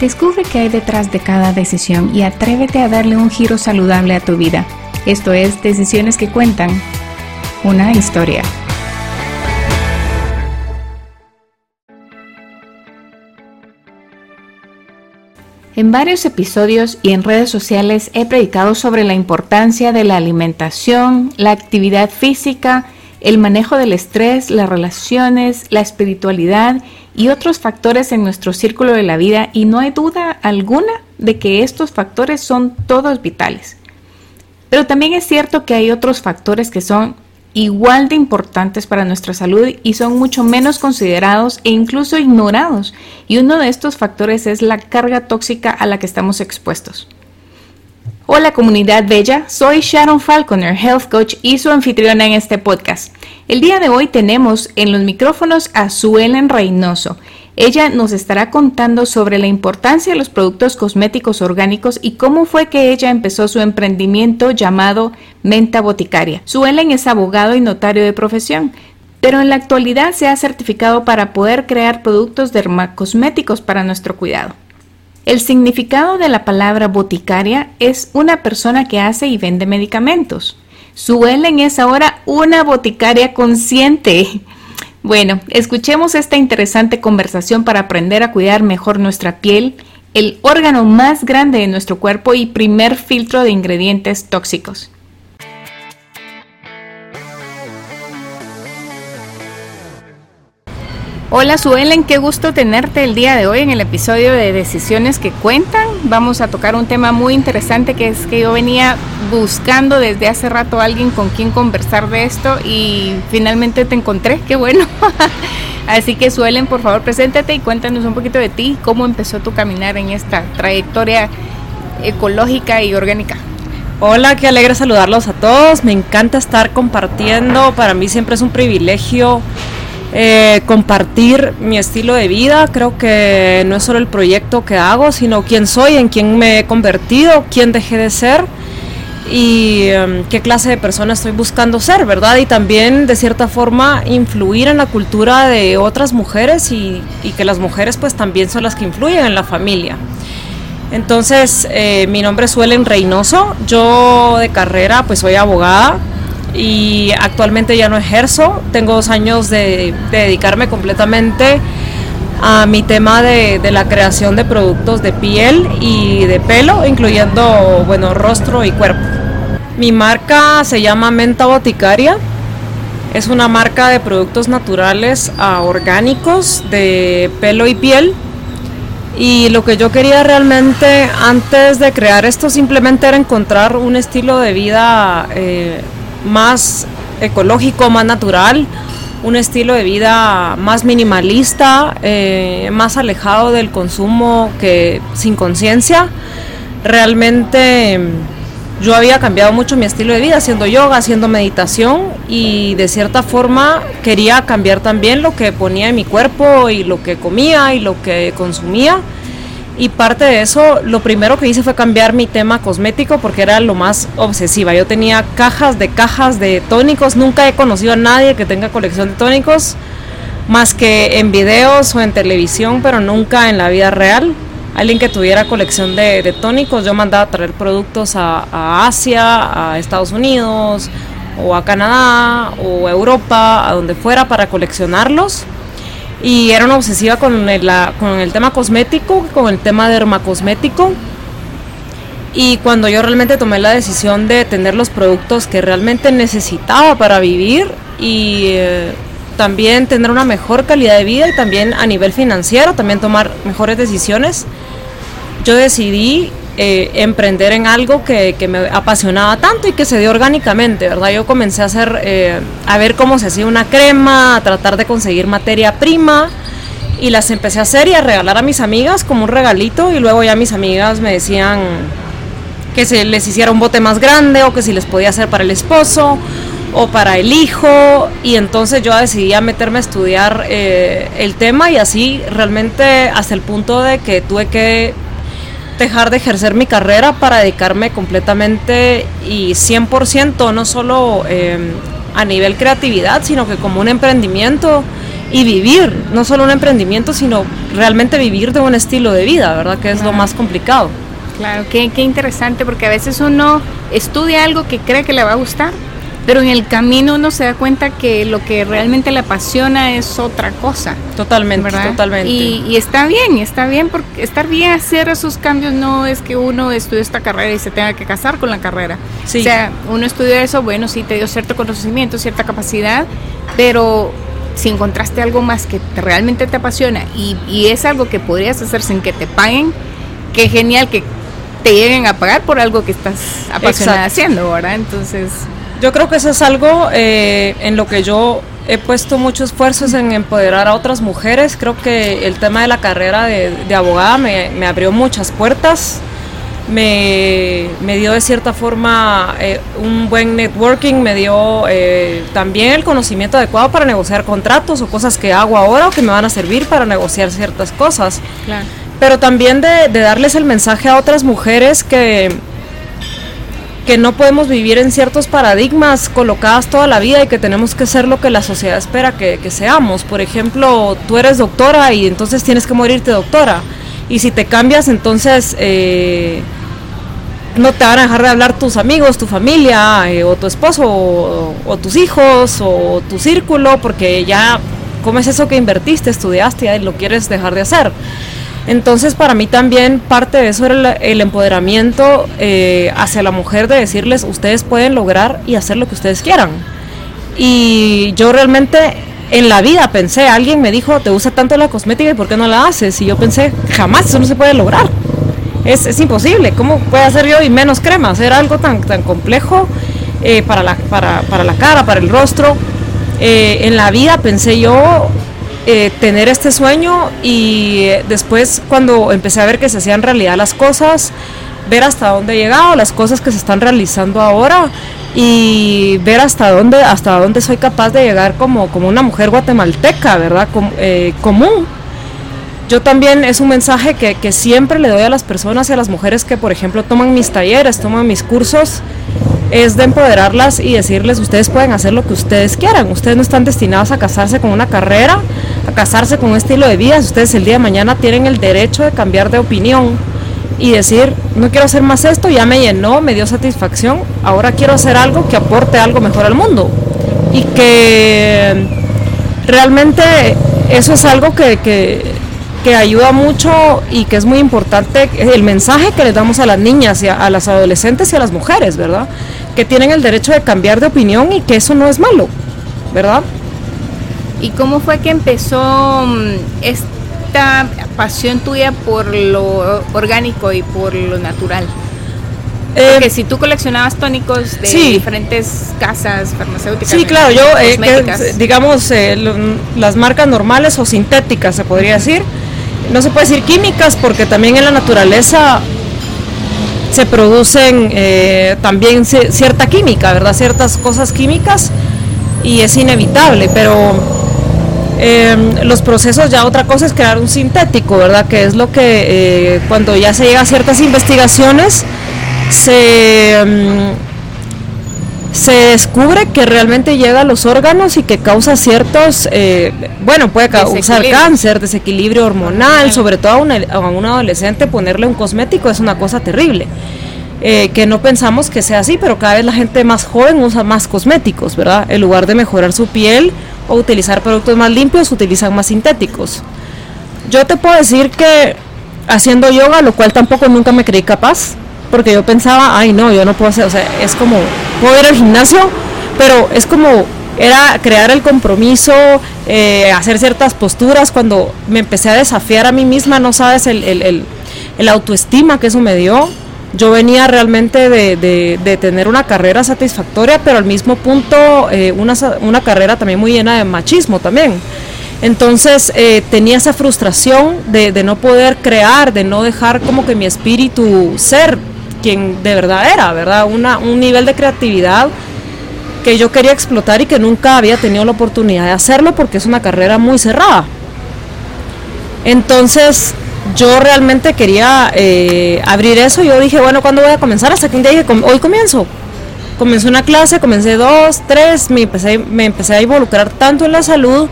Descubre qué hay detrás de cada decisión y atrévete a darle un giro saludable a tu vida. Esto es Decisiones que Cuentan, una historia. En varios episodios y en redes sociales he predicado sobre la importancia de la alimentación, la actividad física, el manejo del estrés, las relaciones, la espiritualidad y otros factores en nuestro círculo de la vida y no hay duda alguna de que estos factores son todos vitales. Pero también es cierto que hay otros factores que son igual de importantes para nuestra salud y son mucho menos considerados e incluso ignorados. Y uno de estos factores es la carga tóxica a la que estamos expuestos. Hola comunidad bella, soy Sharon Falconer, Health Coach y su anfitriona en este podcast. El día de hoy tenemos en los micrófonos a Suelen Reynoso. Ella nos estará contando sobre la importancia de los productos cosméticos orgánicos y cómo fue que ella empezó su emprendimiento llamado Menta Boticaria. Suelen es abogado y notario de profesión pero en la actualidad se ha certificado para poder crear productos dermacosméticos para nuestro cuidado. El significado de la palabra boticaria es una persona que hace y vende medicamentos. Su Ellen es ahora una boticaria consciente. Bueno, escuchemos esta interesante conversación para aprender a cuidar mejor nuestra piel, el órgano más grande de nuestro cuerpo y primer filtro de ingredientes tóxicos. Hola Suelen, qué gusto tenerte el día de hoy en el episodio de Decisiones que Cuentan. Vamos a tocar un tema muy interesante que es que yo venía buscando desde hace rato a alguien con quien conversar de esto y finalmente te encontré, qué bueno. Así que Suelen, por favor, preséntate y cuéntanos un poquito de ti, cómo empezó tu caminar en esta trayectoria ecológica y orgánica. Hola, qué alegre saludarlos a todos. Me encanta estar compartiendo. Para mí siempre es un privilegio eh, compartir mi estilo de vida. Creo que no es solo el proyecto que hago, sino quién soy, en quién me he convertido, quién dejé de ser y em, qué clase de persona estoy buscando ser, ¿verdad? Y también de cierta forma influir en la cultura de otras mujeres y, que las mujeres pues también son las que influyen en la familia. Entonces, eh, mi nombre es Suelen Reynoso, yo de carrera pues soy abogada, y actualmente ya no ejerzo. Tengo dos años de, dedicarme completamente a mi tema de, la creación de productos de piel y de pelo, incluyendo, bueno, rostro y cuerpo. Mi marca se llama Menta Boticaria. Es una marca de productos naturales a orgánicos de pelo y piel. Y lo que yo quería realmente antes de crear esto simplemente era encontrar un estilo de vida eh, más ecológico, más natural, un estilo de vida más minimalista, eh, más alejado del consumo que sin conciencia. Realmente mm, yo había cambiado mucho mi estilo de vida haciendo yoga, haciendo meditación y de cierta forma quería cambiar también lo que ponía en mi cuerpo y lo que comía y lo que consumía y parte de eso, lo primero que hice fue cambiar mi tema cosmético porque era lo más obsesiva. Yo tenía cajas de cajas de tónicos, nunca he conocido a nadie que tenga colección de tónicos, más que en videos o en televisión, pero nunca en la vida real. Alguien que tuviera colección de, tónicos, yo mandaba a traer productos a, a Asia, a Estados Unidos, o a Canadá, o a Europa, a donde fuera para coleccionarlos y era una obsesiva con el, con el tema cosmético, con el tema dermacosmético. Y cuando yo realmente tomé la decisión de tener los productos que realmente necesitaba para vivir y eh, también tener una mejor calidad de vida y también a nivel financiero, también tomar mejores decisiones, yo decidí eh, emprender en algo que, me apasionaba tanto y que se dio orgánicamente, ¿verdad? Yo comencé a hacer, eh, a ver cómo se hacía una crema, a tratar de conseguir materia prima y las empecé a hacer y a regalar a mis amigas como un regalito y luego ya mis amigas me decían que se les hiciera un bote más grande o que si les podía hacer para el esposo o para el hijo y entonces yo decidí a meterme a estudiar eh, el tema y así realmente hasta el punto de que tuve que dejar de ejercer mi carrera para dedicarme completamente y 100%, no solo em, a nivel creatividad, sino que como un emprendimiento y vivir, no solo un emprendimiento, sino realmente vivir de un estilo de vida, ¿verdad? Que es lo más complicado. Claro, qué, qué interesante, porque a veces uno estudia algo que cree que le va a gustar, pero en el camino uno se da cuenta que lo que realmente le apasiona es otra cosa. Totalmente, totalmente. Y, está bien, está bien, porque estar bien hacer esos cambios no es que uno estudie esta carrera y se tenga que casar con la carrera. Sí. O sea, uno estudia eso, bueno, sí te dio cierto conocimiento, cierta capacidad, pero si encontraste algo más que realmente te apasiona y, y es algo que podrías hacer sin que te paguen, qué genial que te lleguen a pagar por algo que estás apasionada haciendo, ¿verdad? Entonces... Yo creo que eso es algo eh, en lo que yo he puesto mucho esfuerzo en empoderar a otras mujeres. Creo que el tema de la carrera de, abogada me, me, abrió muchas puertas, me, me dio de cierta forma eh, un buen networking, me dio eh, también el conocimiento adecuado para negociar contratos o cosas que hago ahora o que me van a servir para negociar ciertas cosas. Claro pero también de, darles el mensaje a otras mujeres que, que no podemos vivir en ciertos paradigmas colocadas toda la vida y que tenemos que ser lo que la sociedad espera que, seamos. Por ejemplo, tú eres doctora y entonces tienes que morirte doctora. Y si te cambias, entonces eh, no te van a dejar de hablar tus amigos, tu familia, eh, o tu esposo, o, o, tus hijos, o tu círculo, porque ya, ¿cómo es eso que invertiste, estudiaste y lo quieres dejar de hacer? Entonces para mí también parte de eso era el, empoderamiento eh, hacia la mujer de decirles, ustedes pueden lograr y hacer lo que ustedes quieran. Y yo realmente en la vida pensé, alguien me dijo, te usa tanto la cosmética y ¿por qué no la haces? Y yo pensé, jamás, eso no se puede lograr. Es, imposible, ¿cómo puedo hacer yo y menos crema? Hacer algo tan, tan complejo eh, para, la, para, para, la cara, para el rostro. Eh, en la vida pensé yo, eh, tener este sueño y eh, después cuando empecé a ver que se hacían realidad las cosas, ver hasta dónde he llegado, las cosas que se están realizando ahora y ver hasta dónde, hasta dónde soy capaz de llegar como, como una mujer guatemalteca, ¿verdad? Eh, común. Yo también es un mensaje que, que siempre le doy a las personas y a las mujeres que, por ejemplo, toman mis talleres, toman mis cursos, es de empoderarlas y decirles, ustedes pueden hacer lo que ustedes quieran, ustedes no están destinados a casarse con una carrera, a casarse con un estilo de vida, ustedes el día de mañana tienen el derecho de cambiar de opinión y decir, no quiero hacer más esto, ya me llenó, me dio satisfacción, ahora quiero hacer algo que aporte algo mejor al mundo y que realmente eso es algo que, que que ayuda mucho y que es muy importante el mensaje que les damos a las niñas y a, las adolescentes y a las mujeres, ¿verdad? Que tienen el derecho de cambiar de opinión y que eso no es malo, ¿verdad? ¿Y cómo fue que empezó mm, esta pasión tuya por lo orgánico y por lo natural? Eh, Porque si tú coleccionabas tónicos de diferentes casas farmacéuticas. Sí, claro, yo, eh, digamos, eh, las marcas normales o sintéticas, se podría decir, no se puede decir químicas porque también en la naturaleza se producen eh, también cierta química, ¿verdad? Ciertas cosas químicas y es inevitable, pero em, los procesos ya otra cosa es crear un sintético, ¿verdad? Que es lo que eh, cuando ya se llega a ciertas investigaciones se... Em, se descubre que realmente llega a los órganos y que causa ciertos, eh, bueno, puede causar cáncer, desequilibrio hormonal, sobre todo a un, adolescente ponerle un cosmético es una cosa terrible. Eh, que no pensamos que sea así, pero cada vez la gente más joven usa más cosméticos, ¿verdad? En lugar de mejorar su piel o utilizar productos más limpios, utilizan más sintéticos. Yo te puedo decir que haciendo yoga, lo cual tampoco nunca me creí capaz, porque yo pensaba, ay no, yo no puedo hacer, o sea, es como, puedo ir al gimnasio, pero es como, era crear el compromiso, eh, hacer ciertas posturas, cuando me empecé a desafiar a mí misma, no sabes el, el, el, autoestima que eso me dio. Yo venía realmente de, de, tener una carrera satisfactoria, pero al mismo punto eh, una, una carrera también muy llena de machismo también. Entonces eh, tenía esa frustración de, de, no poder crear, de no dejar como que mi espíritu ser quien de verdad era, ¿verdad? Una, un nivel de creatividad que yo quería explotar y que nunca había tenido la oportunidad de hacerlo porque es una carrera muy cerrada. Entonces yo realmente quería eh, abrir eso. Yo dije, bueno, ¿cuándo voy a comenzar? Hasta que un día dije, hoy comienzo. Comencé una clase, comencé dos, tres, me empecé, me empecé a involucrar tanto en la salud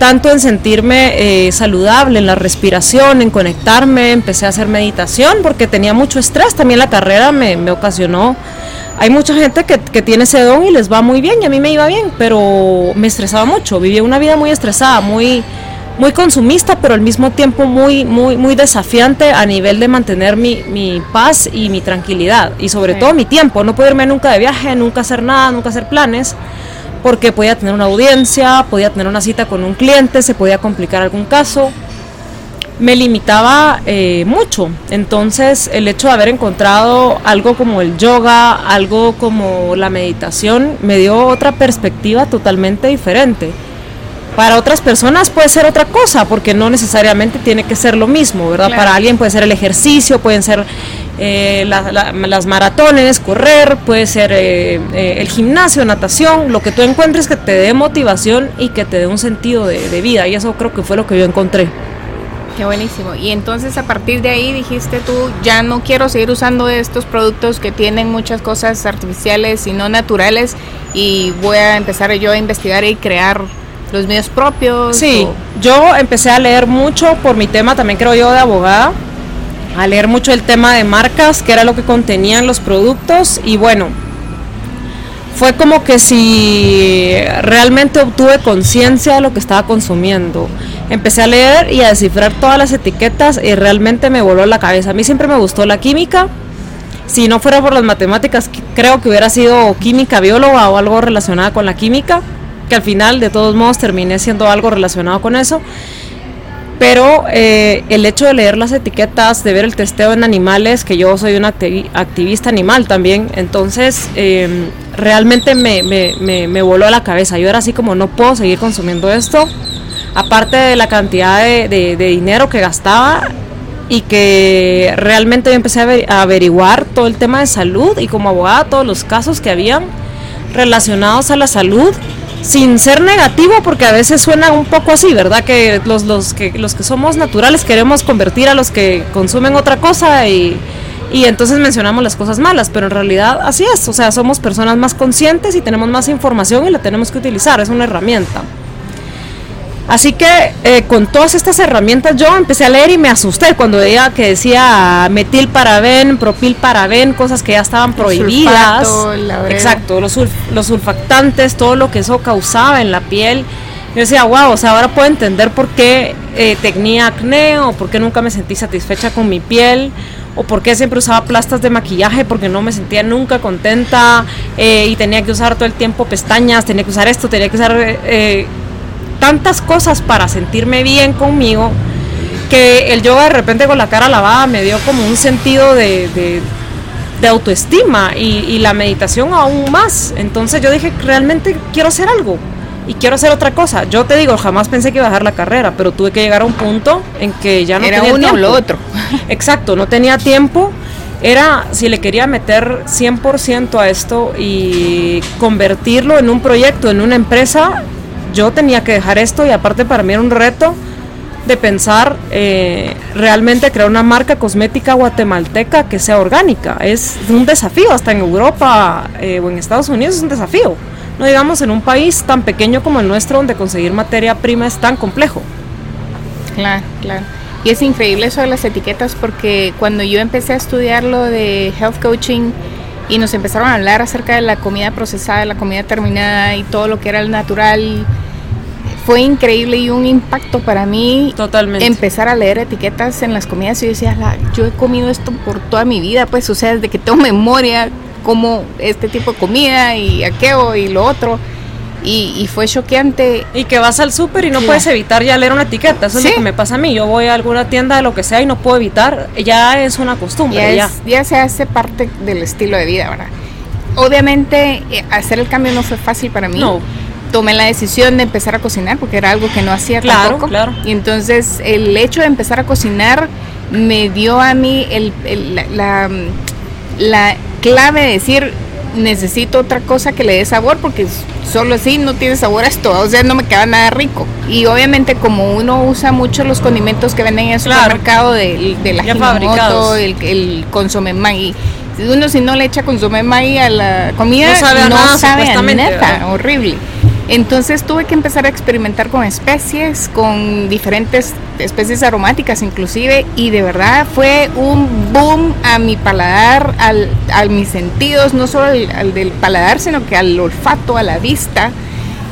tanto en sentirme eh, saludable, en la respiración, en conectarme, empecé a hacer meditación porque tenía mucho estrés, también la carrera me, me ocasionó. Hay mucha gente que, que, tiene ese don y les va muy bien y a mí me iba bien, pero me estresaba mucho, vivía una vida muy estresada, muy, muy consumista, pero al mismo tiempo muy, muy, muy desafiante a nivel de mantener mi, mi paz y mi tranquilidad y sobre todo mi tiempo, no poder irme nunca de viaje, nunca hacer nada, nunca hacer planes porque podía tener una audiencia, podía tener una cita con un cliente, se podía complicar algún caso. Me limitaba eh, mucho. Entonces el hecho de haber encontrado algo como el yoga, algo como la meditación, me dio otra perspectiva totalmente diferente. Para otras personas puede ser otra cosa, porque no necesariamente tiene que ser lo mismo, ¿verdad? Claro. Para alguien puede ser el ejercicio, pueden ser eh, la, la, las maratones, correr, puede ser eh, eh, el gimnasio, natación, lo que tú encuentres que te dé motivación y que te dé un sentido de, de, vida. Y eso creo que fue lo que yo encontré. Qué buenísimo. Y entonces a partir de ahí dijiste tú, ya no quiero seguir usando estos productos que tienen muchas cosas artificiales y no naturales y voy a empezar yo a investigar y crear los míos propios. Sí, o... yo empecé a leer mucho por mi tema, también creo yo, de abogada a leer mucho el tema de marcas, que era lo que contenían los productos y bueno, fue como que si realmente obtuve conciencia de lo que estaba consumiendo. Empecé a leer y a descifrar todas las etiquetas y realmente me voló la cabeza. A mí siempre me gustó la química. Si no fuera por las matemáticas, creo que hubiera sido química bióloga o algo relacionado con la química, que al final de todos modos terminé siendo algo relacionado con eso pero eh, el hecho de leer las etiquetas, de ver el testeo en animales, que yo soy una activista animal también, entonces eh, realmente me, me, me, me, voló a la cabeza. Yo era así como no puedo seguir consumiendo esto, aparte de la cantidad de, de, de dinero que gastaba y que realmente yo empecé a averiguar todo el tema de salud y como abogada todos los casos que habían relacionados a la salud sin ser negativo, porque a veces suena un poco así, ¿verdad? Que los, los, que los que somos naturales queremos convertir a los que consumen otra cosa y, y entonces mencionamos las cosas malas, pero en realidad así es, o sea, somos personas más conscientes y tenemos más información y la tenemos que utilizar, es una herramienta. Así que eh, con todas estas herramientas yo empecé a leer y me asusté cuando veía que decía metil paraben, propil paraben, cosas que ya estaban prohibidas. Sulfato, Exacto, los, sulf los sulfactantes, todo lo que eso causaba en la piel. Yo decía, wow, o sea, ahora puedo entender por qué eh, tenía acné o por qué nunca me sentí satisfecha con mi piel o por qué siempre usaba plastas de maquillaje porque no me sentía nunca contenta eh, y tenía que usar todo el tiempo pestañas, tenía que usar esto, tenía que usar eh, tantas cosas para sentirme bien conmigo que el yoga de repente con la cara lavada me dio como un sentido de, de, de autoestima y, y, la meditación aún más. Entonces yo dije, realmente quiero hacer algo y quiero hacer otra cosa. Yo te digo, jamás pensé que iba a dejar la carrera, pero tuve que llegar a un punto en que ya no Era tenía uno tiempo. o lo otro. Exacto, no tenía tiempo. Era si le quería meter 100% a esto y convertirlo en un proyecto, en una empresa, yo tenía que dejar esto y aparte para mí era un reto de pensar eh, realmente crear una marca cosmética guatemalteca que sea orgánica. Es un desafío, hasta en Europa eh, o en Estados Unidos es un desafío. No digamos en un país tan pequeño como el nuestro donde conseguir materia prima es tan complejo. Claro, claro. Y es increíble eso de las etiquetas porque cuando yo empecé a estudiar lo de health coaching y nos empezaron a hablar acerca de la comida procesada, la comida terminada y todo lo que era el natural, fue increíble y un impacto para mí Totalmente. empezar a leer etiquetas en las comidas y yo decía, la, yo he comido esto por toda mi vida, pues, o sea, desde que tengo memoria, como este tipo de comida y aquello y lo otro. Y, y, fue choqueante. Y que vas al súper y no puedes evitar ya leer una etiqueta. Eso ¿Sí? es lo que me pasa a mí. Yo voy a alguna tienda de lo que sea y no puedo evitar. Ya es una costumbre. Ya, ya. Es, ya se hace parte del estilo de vida, ¿verdad? Obviamente, eh, hacer el cambio no fue fácil para mí. No. Tomé la decisión de empezar a cocinar porque era algo que no hacía claro, tampoco. Claro. Y entonces, el hecho de empezar a cocinar me dio a mí el, el, la, la, la clave de decir necesito otra cosa que le dé sabor porque solo así no tiene sabor a esto, o sea, no me queda nada rico. Y obviamente como uno usa mucho los condimentos que venden en el claro. supermercado de, de la Hinomoto, el, el consomé Maggi, uno si no le echa consomé Maggi a la comida no sabe a no nada, sabe a neta, horrible. Entonces tuve que empezar a experimentar con especies, con diferentes especies aromáticas inclusive, y de verdad fue un boom a mi paladar, al, a mis sentidos, no solo al, del paladar, sino que al olfato, a la vista.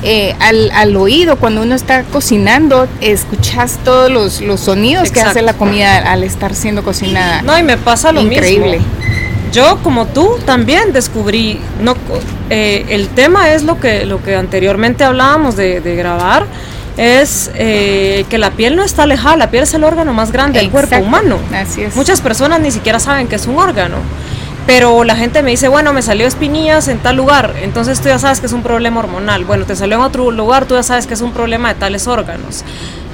Eh, al, oído, cuando uno está cocinando, escuchas todos los, sonidos que hace la comida al estar siendo cocinada. No, y me pasa lo Increíble. mismo yo como tú también descubrí, no, eh, el tema es lo que, lo que anteriormente hablábamos de, grabar, es eh, que la piel no está alejada, la piel es el órgano más grande del cuerpo humano. Así es. Muchas personas ni siquiera saben que es un órgano. Pero la gente me dice, bueno, me salió espinillas en tal lugar, entonces tú ya sabes que es un problema hormonal. Bueno, te salió en otro lugar, tú ya sabes que es un problema de tales órganos.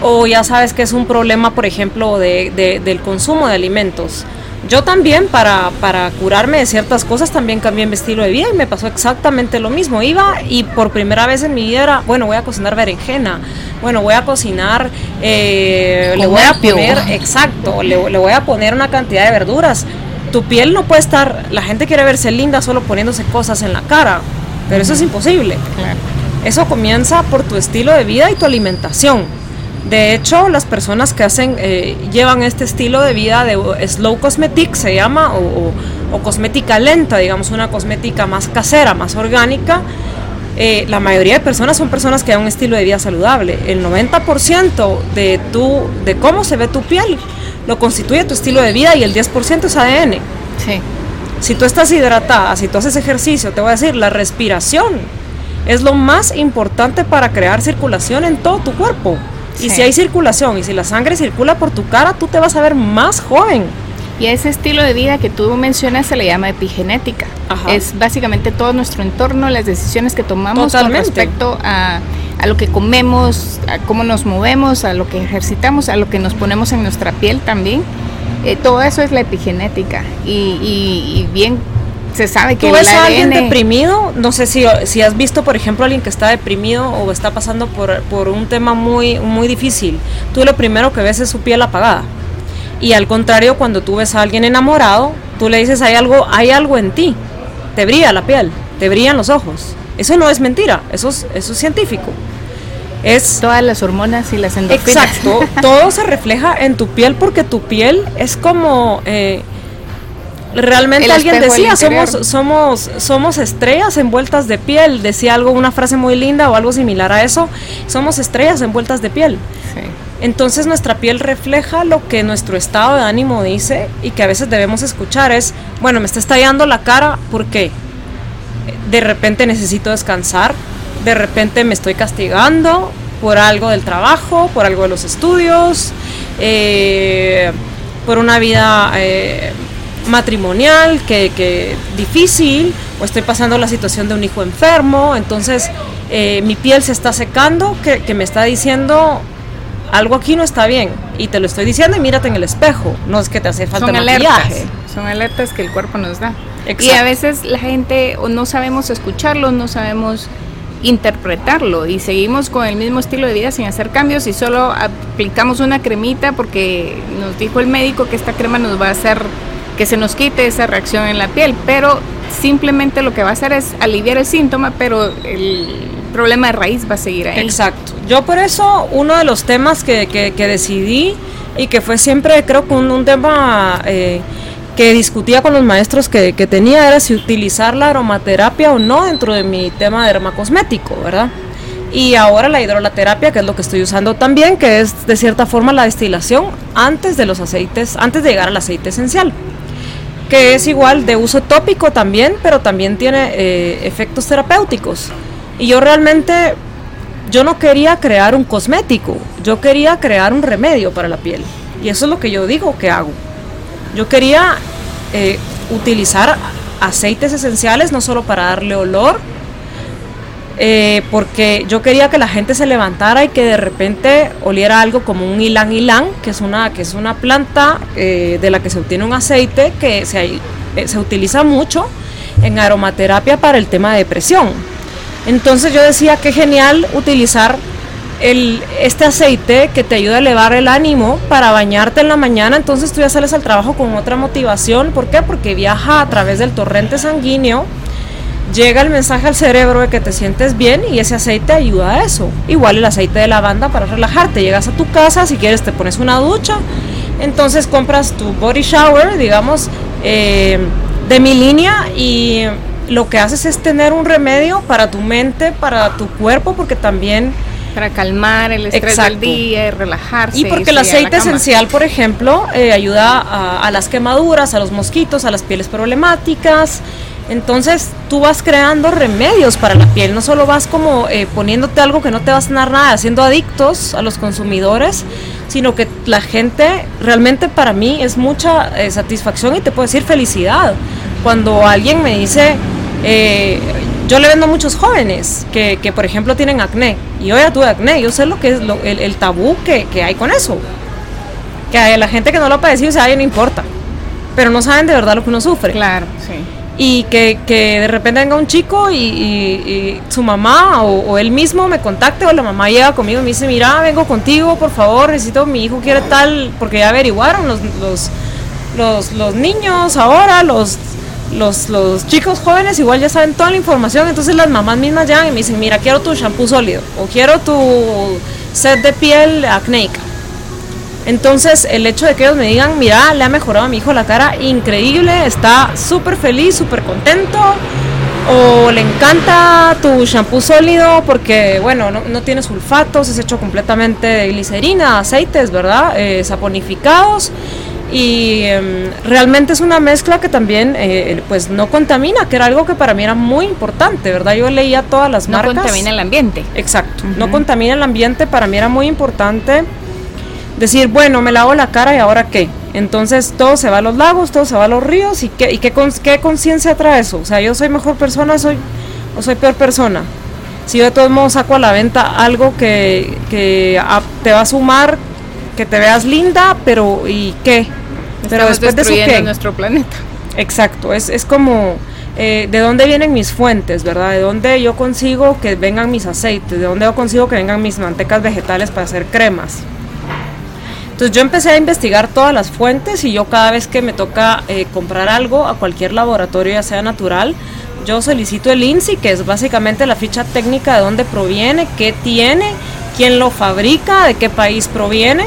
O ya sabes que es un problema, por ejemplo, de, del consumo de alimentos. Yo también, para, para curarme de ciertas cosas, también cambié mi estilo de vida y me pasó exactamente lo mismo. Iba y por primera vez en mi vida era, bueno, voy a cocinar berenjena, bueno, voy a cocinar, eh, le voy a poner, exacto, le, le voy a poner una cantidad de verduras. Tu piel no puede estar, la gente quiere verse linda solo poniéndose cosas en la cara, pero eso es imposible. Eso comienza por tu estilo de vida y tu alimentación. De hecho, las personas que hacen, eh, llevan este estilo de vida de slow cosmetic, se llama, o, cosmética lenta, digamos, una cosmética más casera, más orgánica, eh, la mayoría de personas son personas que dan un estilo de vida saludable. El 90% de, tu, de cómo se ve tu piel lo constituye tu estilo de vida y el 10% es ADN. Sí. Si tú estás hidratada, si tú haces ejercicio, te voy a decir, la respiración es lo más importante para crear circulación en todo tu cuerpo. Y si hay circulación y si la sangre circula por tu cara, tú te vas a ver más joven. Y a ese estilo de vida que tú mencionas se le llama epigenética. Es básicamente todo nuestro entorno, las decisiones que tomamos con respecto a, a, lo que comemos, a cómo nos movemos, a lo que ejercitamos, a lo que nos ponemos en nuestra piel también. Eh, todo eso es la epigenética. Y, y bien se sabe que ¿Tú ves a alguien deprimido? No sé si, si has visto, por ejemplo, a alguien que está deprimido o está pasando por, por un tema muy, muy difícil. Tú lo primero que ves es su piel apagada. Y al contrario, cuando tú ves a alguien enamorado, tú le dices, hay algo, hay algo en ti. Te brilla la piel, te brillan los ojos. Eso no es mentira, eso es, eso es científico. Es todas las hormonas y las endorfinas. Exacto, todo se refleja en tu piel porque tu piel es como eh, realmente alguien decía, somos, somos, somos estrellas envueltas de piel, decía algo, una frase muy linda o algo similar a eso, somos estrellas envueltas de piel. Entonces nuestra piel refleja lo que nuestro estado de ánimo dice y que a veces debemos escuchar es, bueno, me está estallando la cara, ¿por qué? De repente necesito descansar, de repente me estoy castigando por algo del trabajo, por algo de los estudios, eh, por una vida eh, matrimonial que, que, difícil o estoy pasando la situación de un hijo enfermo, entonces eh, mi piel se está secando, que, que, me está diciendo algo aquí no está bien y te lo estoy diciendo y mírate en el espejo, no es que te hace falta son maquillaje. son alertas que el cuerpo nos da. Y a veces la gente o no sabemos escucharlo, no sabemos interpretarlo y seguimos con el mismo estilo de vida sin hacer cambios y solo aplicamos una cremita porque nos dijo el médico que esta crema nos va a hacer que se nos quite esa reacción en la piel, pero simplemente lo que va a hacer es aliviar el síntoma, pero el problema de raíz va a seguir ahí. Exacto. Yo por eso uno de los temas que, que, decidí y que fue siempre creo que un, tema eh, que discutía con los maestros que, que, tenía era si utilizar la aromaterapia o no dentro de mi tema de dermacosmético, ¿verdad? Y ahora la hidrolaterapia, que es lo que estoy usando también, que es de cierta forma la destilación antes de los aceites, antes de llegar al aceite esencial que es igual de uso tópico también, pero también tiene eh, efectos terapéuticos. Y yo realmente, yo no quería crear un cosmético, yo quería crear un remedio para la piel. Y eso es lo que yo digo que hago. Yo quería eh, utilizar aceites esenciales no solo para darle olor, eh, porque yo quería que la gente se levantara y que de repente oliera algo como un ilan ilan, que es una, que es una planta eh, de la que se obtiene un aceite que se, eh, se utiliza mucho en aromaterapia para el tema de depresión. Entonces yo decía que genial utilizar este aceite que te ayuda a elevar el ánimo para bañarte en la mañana, entonces tú ya sales al trabajo con otra motivación. ¿Por qué? Porque viaja a través del torrente sanguíneo llega el mensaje al cerebro de que te sientes bien y ese aceite ayuda a eso. Igual el aceite de lavanda para relajarte. Llegas a tu casa, si quieres te pones una ducha, entonces compras tu body shower, digamos, eh, de mi línea y lo que haces es tener un remedio para tu mente, para tu cuerpo, porque también... Para calmar el estrés del día y relajarse. Y porque el aceite esencial, por ejemplo, eh, ayuda a, a, las quemaduras, a los mosquitos, a las pieles problemáticas. Entonces tú vas creando remedios para la piel, no solo vas como eh, poniéndote algo que no te va a sanar nada, haciendo adictos a los consumidores, sino que la gente realmente para mí es mucha eh, satisfacción y te puedo decir felicidad. Cuando alguien me dice, eh, yo le vendo a muchos jóvenes que, por ejemplo tienen acné, y yo ya tuve acné, yo sé lo que es lo, el, tabú que, hay con eso. Que hay la gente que no lo ha padecido dice, ay, no importa, pero no saben de verdad lo que uno sufre. Claro, sí y que, que, de repente venga un chico y, y, su mamá o, o, él mismo me contacte o la mamá llega conmigo y me dice, mira, vengo contigo, por favor, necesito, mi hijo quiere tal, porque ya averiguaron los, los, los, los niños ahora, los, los, los, chicos jóvenes igual ya saben toda la información, entonces las mamás mismas llegan y me dicen, mira, quiero tu shampoo sólido o quiero tu set de piel acnéica entonces, el hecho de que ellos me digan, mira, le ha mejorado a mi hijo la cara increíble, está súper feliz, súper contento, o le encanta tu shampoo sólido porque, bueno, no, no tiene sulfatos, es hecho completamente de glicerina, aceites, ¿verdad? Eh, saponificados. Y eh, realmente es una mezcla que también eh, pues no contamina, que era algo que para mí era muy importante, ¿verdad? Yo leía todas las no marcas. No contamina el ambiente. Exacto, uh -huh. no contamina el ambiente, para mí era muy importante decir, bueno, me lavo la cara y ahora qué. Entonces todo se va a los lagos, todo se va a los ríos y qué, y qué, qué conciencia trae eso. O sea, yo soy mejor persona soy, o soy peor persona. Si yo de todos modos saco a la venta algo que, que a, te va a sumar, que te veas linda, pero ¿y qué? Pero después de eso qué? nuestro planeta. Exacto, es, es como eh, de dónde vienen mis fuentes, ¿verdad? De dónde yo consigo que vengan mis aceites, de dónde yo consigo que vengan mis mantecas vegetales para hacer cremas. Entonces yo empecé a investigar todas las fuentes y yo cada vez que me toca eh, comprar algo a cualquier laboratorio, ya sea natural, yo solicito el INSI, que es básicamente la ficha técnica de dónde proviene, qué tiene, quién lo fabrica, de qué país proviene,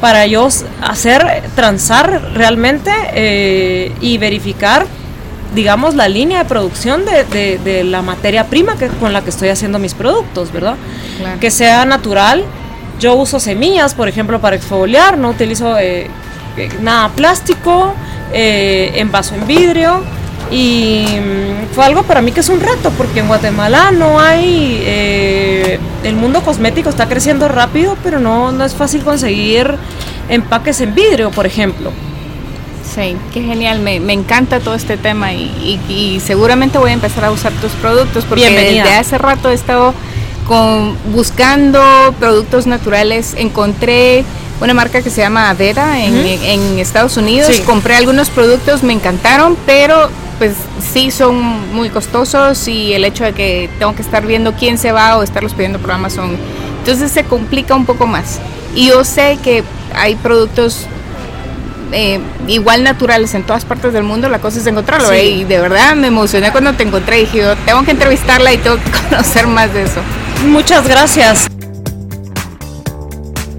para yo hacer, transar realmente eh, y verificar, digamos, la línea de producción de, de, de la materia prima que, con la que estoy haciendo mis productos, ¿verdad? Claro. Que sea natural, yo uso semillas, por ejemplo, para exfoliar, no utilizo eh, nada plástico, eh, envaso en vidrio. Y mmm, fue algo para mí que es un reto, porque en Guatemala no hay. Eh, el mundo cosmético está creciendo rápido, pero no, no es fácil conseguir empaques en vidrio, por ejemplo. Sí, qué genial, me, me encanta todo este tema y, y, y, seguramente voy a empezar a usar tus productos porque Bienvenida. desde hace rato he estado con, buscando productos naturales, encontré una marca que se llama Aveda en, uh -huh. en Estados Unidos, sí. compré algunos productos, me encantaron, pero pues sí son muy costosos y el hecho de que tengo que estar viendo quién se va o estarlos pidiendo por Amazon, entonces se complica un poco más. Y yo sé que hay productos eh, igual naturales en todas partes del mundo, la cosa es encontrarlo. Sí. ¿eh? Y de verdad me emocioné cuando te encontré y dije, yo tengo que entrevistarla y tengo que conocer más de eso. Muchas gracias.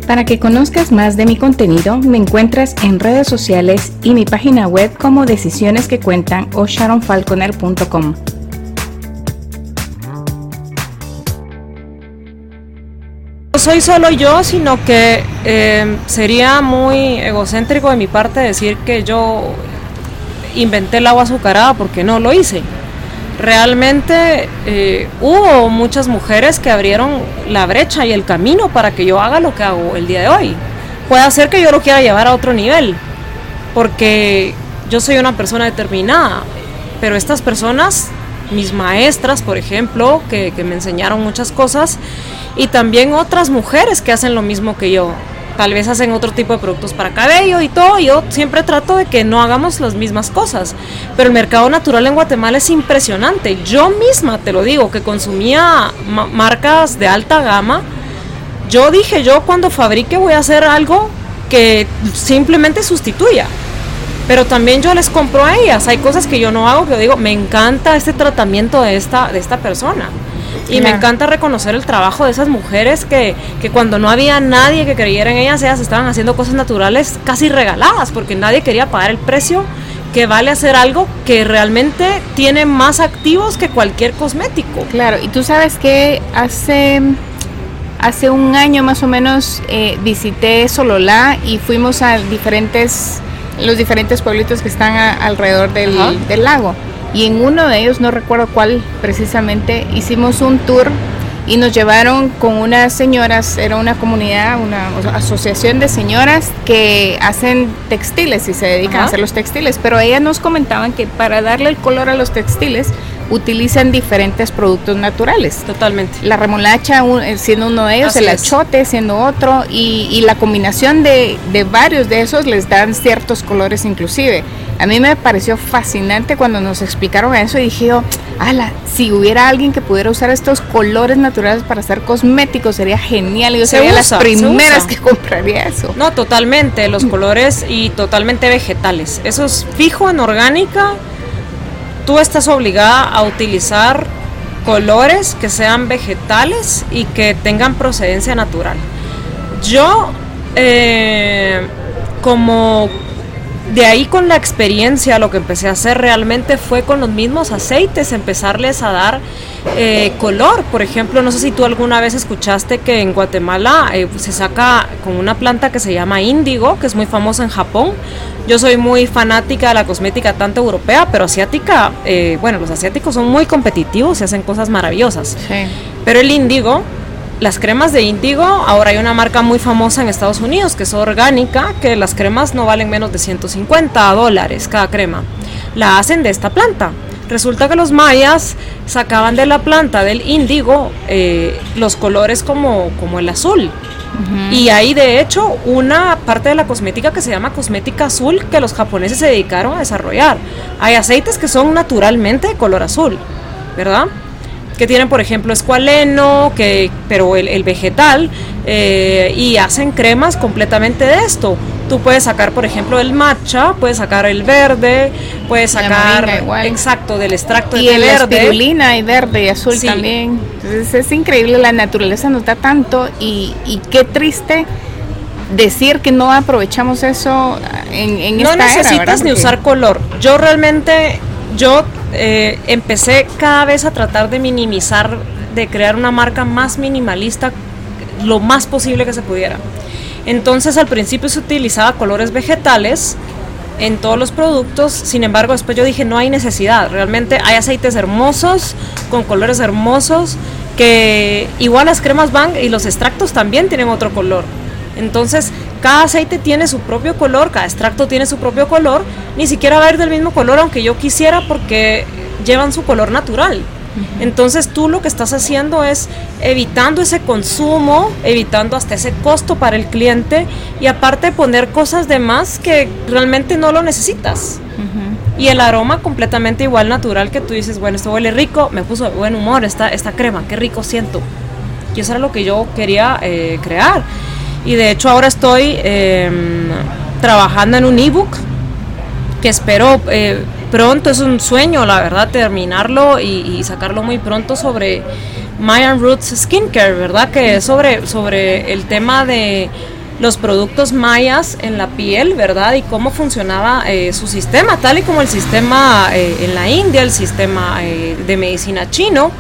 Para que conozcas más de mi contenido, me encuentras en redes sociales y mi página web como Decisiones que Cuentan o sharonfalconer.com. soy solo yo, sino que eh, sería muy egocéntrico de mi parte decir que yo inventé el agua azucarada porque no lo hice realmente eh, hubo muchas mujeres que abrieron la brecha y el camino para que yo haga lo que hago el día de hoy. Puede ser que yo lo quiera llevar a otro nivel, porque yo soy una persona determinada, pero estas personas, mis maestras, por ejemplo, que me enseñaron muchas cosas, y también otras mujeres que hacen lo mismo que yo, tal vez hacen otro tipo de productos para cabello y todo. Yo siempre trato de que no hagamos las mismas cosas. Pero el mercado natural en Guatemala es impresionante. Yo misma te lo digo, que consumía ma marcas de alta gama. Yo dije, yo cuando fabrique voy a hacer algo que simplemente sustituya. pero también yo les compro a ellas. Hay cosas que yo no hago que yo digo, me encanta este tratamiento de esta, de esta persona. Y me encanta reconocer el trabajo de esas mujeres que, que, cuando no había nadie que creyera en ellas, ellas estaban haciendo cosas naturales casi regaladas, porque nadie quería pagar el precio que vale hacer algo que realmente tiene más activos que cualquier cosmético. Claro, y tú sabes que hace, hace un año más o menos eh, visité Sololá y fuimos a diferentes, los diferentes pueblitos que están alrededor del, del lago. Y en uno de ellos, no recuerdo cuál precisamente, hicimos un tour y nos llevaron con unas señoras, era una comunidad, una asociación de señoras que hacen textiles y se dedican a hacer los textiles, pero ellas nos comentaban que para darle el color a los textiles utilizan diferentes productos naturales. Totalmente. La remolacha eh, siendo uno de ellos, el achote siendo otro, y, la combinación de, de, varios de esos les dan ciertos colores inclusive. A mí me pareció fascinante cuando nos explicaron eso y dije yo, ala, si hubiera alguien que pudiera usar estos colores naturales para hacer cosméticos sería genial. Yo sería las primeras que compraría eso. No, totalmente, los colores y totalmente vegetales. Eso es fijo en orgánica tú estás obligada a utilizar colores que sean vegetales y que tengan procedencia natural. Yo, eh, como de ahí con la experiencia, lo que empecé a hacer realmente fue con los mismos aceites, empezarles a dar eh, color. Por ejemplo, no sé si tú alguna vez escuchaste que en Guatemala eh, se saca con una planta que se llama índigo, que es muy famosa en Japón. Yo soy muy fanática de la cosmética tanto europea, pero asiática, eh, bueno, los asiáticos son muy competitivos y hacen cosas maravillosas. Pero el índigo, las cremas de índigo, ahora hay una marca muy famosa en Estados Unidos que es orgánica, que las cremas no valen menos de 150 dólares cada crema. La hacen de esta planta. Resulta que los mayas sacaban de la planta del índigo eh, los colores como, como el azul. Y hay de hecho una parte de la cosmética que se llama cosmética azul que los japoneses se dedicaron a desarrollar. Hay aceites que son naturalmente de color azul, ¿verdad? Que tienen, por ejemplo, escualeno, que, pero el, vegetal, eh, y hacen cremas completamente de esto. Tú puedes sacar, por ejemplo, el matcha, puedes sacar el verde, puedes sacar, exacto, del extracto y de verde. Y espirulina y verde y azul también. Entonces es increíble, la naturaleza nos da tanto y, y qué triste decir que no aprovechamos eso en, en no necesitas ni usar color. Yo realmente, yo eh, empecé cada vez a tratar de minimizar, de crear una marca más minimalista lo más posible que se pudiera. Entonces al principio se utilizaba colores vegetales en todos los productos, sin embargo después yo dije no hay necesidad, realmente hay aceites hermosos, con colores hermosos, que igual las cremas van y los extractos también tienen otro color. Entonces cada aceite tiene su propio color, cada extracto tiene su propio color, ni siquiera va a ir del mismo color aunque yo quisiera porque llevan su color natural. Entonces tú lo que estás haciendo es evitando ese consumo, evitando hasta ese costo para el cliente y aparte poner cosas de más que realmente no lo necesitas. Y el aroma completamente igual natural que tú dices, bueno, esto huele rico, me puso de buen humor esta, esta crema, qué rico siento. Y eso era lo que yo quería eh, crear. Y de hecho ahora estoy em, trabajando en un ebook que espero eh, pronto, es un sueño la verdad terminarlo y, sacarlo muy pronto sobre Mayan Roots Skincare, ¿verdad? Que es sobre, sobre el tema de los productos mayas en la piel, ¿verdad? Y cómo funcionaba eh, su sistema, tal y como el sistema eh, en la India, el sistema de medicina chino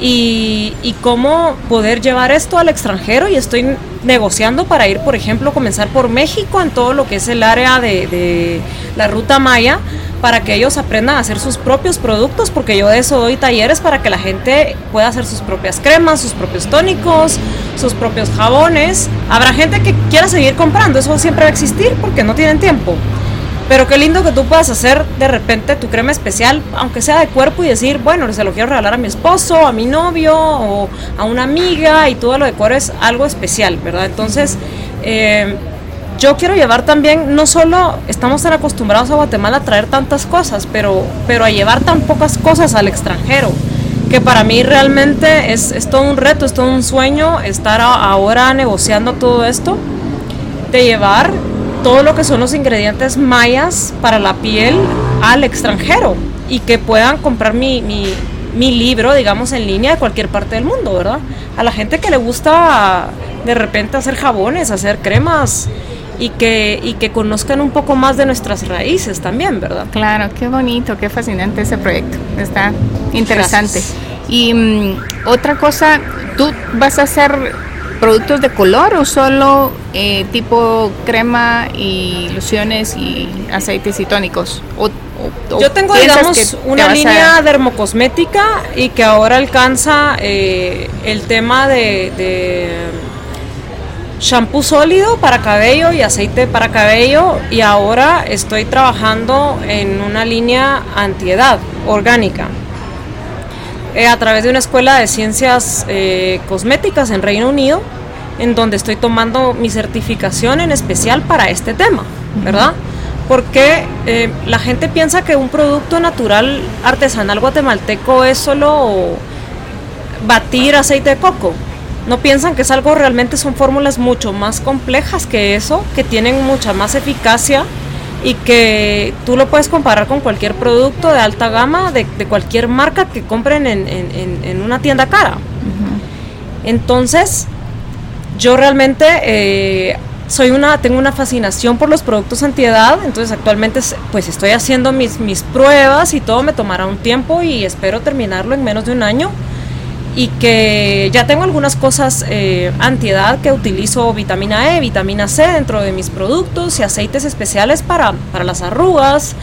y, cómo poder llevar esto al extranjero y estoy negociando para ir, por ejemplo, comenzar por México en todo lo que es el área de, la ruta maya para que ellos aprendan a hacer sus propios productos, porque yo de eso doy talleres para que la gente pueda hacer sus propias cremas, sus propios tónicos, sus propios jabones. Habrá gente que quiera seguir comprando, eso siempre va a existir porque no tienen tiempo. Pero qué lindo que tú puedas hacer de repente tu crema especial, aunque sea de cuerpo, y decir, bueno, se lo quiero regalar a mi esposo, a mi novio o a una amiga, y todo lo decores algo especial, ¿verdad? Entonces, eh, yo quiero llevar también, no solo estamos tan acostumbrados a Guatemala a traer tantas cosas, pero, pero a llevar tan pocas cosas al extranjero, que para mí realmente es, es todo un reto, es todo un sueño estar ahora negociando todo esto, de llevar todo lo que son los ingredientes mayas para la piel al extranjero y que puedan comprar mi, mi, mi libro, digamos, en línea de cualquier parte del mundo, ¿verdad? A la gente que le gusta de repente hacer jabones, hacer cremas, y que, y que conozcan un poco más de nuestras raíces también, ¿verdad? Claro, qué bonito, qué fascinante ese proyecto, está interesante. Y mm, otra cosa, ¿tú vas a hacer productos de color o solo eh, tipo crema y lociones y aceites y tónicos? O, Yo tengo, digamos, una línea dermocosmética y que ahora alcanza eh, el tema de shampoo sólido para cabello y aceite para cabello y ahora estoy trabajando en una línea antiedad orgánica eh, a través de una escuela de ciencias eh, cosméticas en Reino Unido en donde estoy tomando mi certificación en especial para este tema, ¿verdad? Porque eh, la gente piensa que un producto natural artesanal guatemalteco es solo batir aceite de coco no piensan que es algo realmente son fórmulas mucho más complejas que eso, que tienen mucha más eficacia y que tú lo puedes comparar con cualquier producto de alta gama de, cualquier marca que compren en, una tienda cara. Entonces, yo realmente eh, soy una, tengo una fascinación por los productos antiedad, entonces actualmente pues estoy haciendo mis, mis pruebas y todo me tomará un tiempo y espero terminarlo en menos de un año. Y que ya tengo algunas cosas eh, antiedad que utilizo vitamina E, vitamina C dentro de mis productos y aceites especiales para, las arrugas,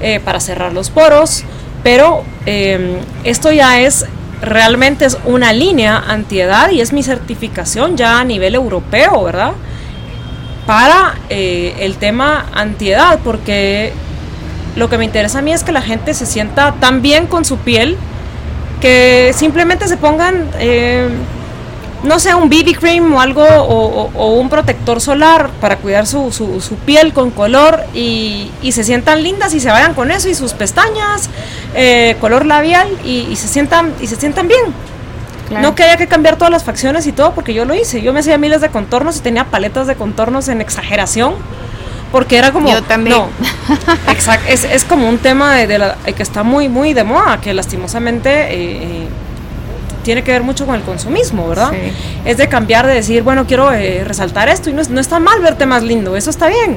eh, para cerrar los poros, pero eh, esto ya es realmente es una línea antiedad y es mi certificación ya a nivel europeo, ¿verdad? Para el tema antiedad, porque lo que me interesa a mí es que la gente se sienta tan bien con su piel, que simplemente se pongan, eh, no sé, un BB cream o algo, o, un protector solar para cuidar su, su, piel con color y, se sientan lindas y se vayan con eso y sus pestañas, eh, color labial y, se sientan, y se sientan bien. No que haya que cambiar todas las facciones y todo, porque yo lo hice. Yo me hacía miles de contornos y tenía paletas de contornos en exageración porque era como... Yo también. No, exacto, es, es, como un tema de, la, que está muy, muy de moda, que lastimosamente eh, eh, tiene que ver mucho con el consumismo, ¿verdad? Es de cambiar, de decir, bueno, quiero eh, resaltar esto y no, no está mal verte más lindo, eso está bien,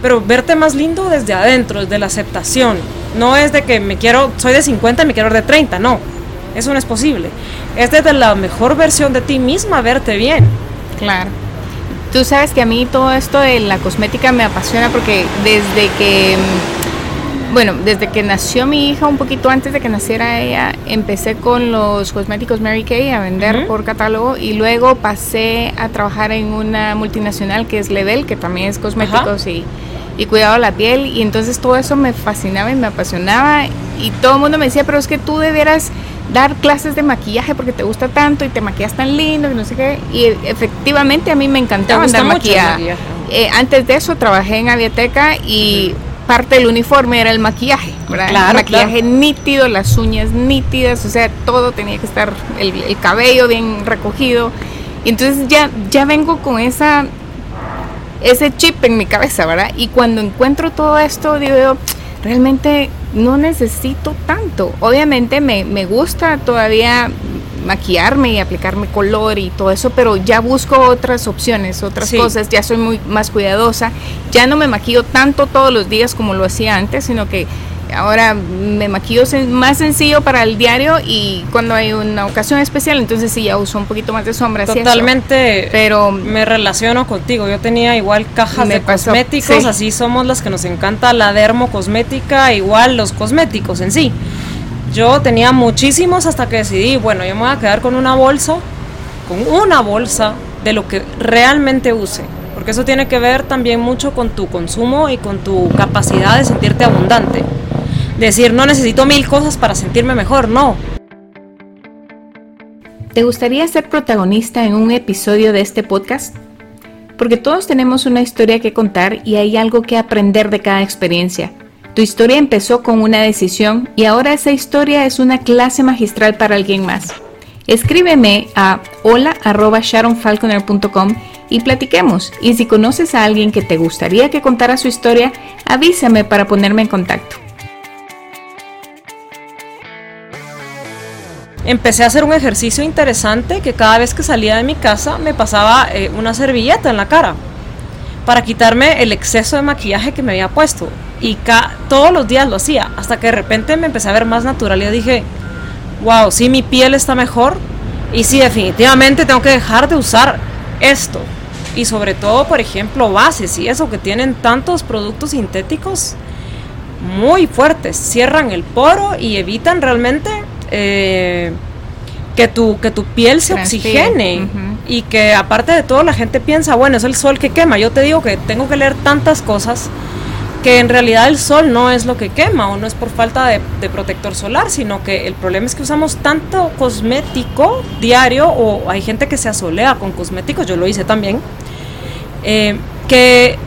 pero verte más lindo desde adentro, desde la aceptación. No es de que me quiero, soy de 50 y me quiero ver de 30, no, eso no es posible. Es desde la mejor versión de ti misma verte bien. Claro. Tú sabes que a mí todo esto de la cosmética me apasiona porque desde que, mm, bueno, desde que nació mi hija, un poquito antes de que naciera ella, empecé con los cosméticos Mary Kay a vender por catálogo y luego pasé a trabajar en una multinacional que es Level, que también es cosméticos y, y cuidado de la piel. Y entonces todo eso me fascinaba y me apasionaba y todo el mundo me decía, pero es que tú debieras dar clases de maquillaje porque te gusta tanto y te maquillas tan lindo y no sé qué. Y efectivamente a mí me encantaba andar maquillaje. Eh, antes de eso trabajé en Aviateca y parte del uniforme era el maquillaje, ¿verdad? el maquillaje nítido, las uñas nítidas, o sea, todo tenía que estar, el, cabello bien recogido. Y entonces ya, ya vengo con esa ese chip en mi cabeza, ¿verdad? Y cuando encuentro todo esto, digo, realmente no necesito tanto. Obviamente me, me gusta todavía maquillarme y aplicarme color y todo eso, pero ya busco otras opciones, otras cosas, ya soy muy más cuidadosa, ya no me maquillo tanto todos los días como lo hacía antes, sino que ahora me maquillo más sencillo para el diario y cuando hay una ocasión especial, entonces sí ya uso un poquito más de sombra. Totalmente. pero me relaciono contigo. Yo tenía igual cajas de cosméticos, así somos las que nos encanta la dermo cosmética, igual los cosméticos en sí. Yo tenía muchísimos hasta que decidí, bueno, yo me voy a quedar con una bolsa, con una bolsa de lo que realmente use porque eso tiene que ver también mucho con tu consumo y con tu capacidad de sentirte abundante decir no necesito mil cosas para sentirme mejor, no. ¿Te gustaría ser protagonista en un episodio de este podcast? Porque todos tenemos una historia que contar y hay algo que aprender de cada experiencia. Tu historia empezó con una decisión y ahora esa historia es una clase magistral para alguien más. Escríbeme a hola.sharonfalconer.com y platiquemos. Y si conoces a alguien que te gustaría que contara su historia, avísame para ponerme en contacto. Empecé a hacer un ejercicio interesante que cada vez que salía de mi casa me pasaba eh, una servilleta en la cara para quitarme el exceso de maquillaje que me había puesto. Y todos los días lo hacía, hasta que de repente me empecé a ver más natural y dije, wow, sí, mi piel está mejor. Y sí, definitivamente tengo que dejar de usar esto. Y sobre todo, por ejemplo, bases y eso que tienen tantos productos sintéticos muy fuertes. Cierran el poro y evitan realmente eh, que, tu, que tu piel se oxigene. Y que aparte de todo la gente piensa, bueno, es el sol que quema. Yo te digo que tengo que leer tantas cosas que en realidad el sol no es lo que quema o no es por falta de, protector solar, sino que el problema es que usamos tanto cosmético diario o hay gente que se asolea con cosméticos, yo lo hice también, eh, que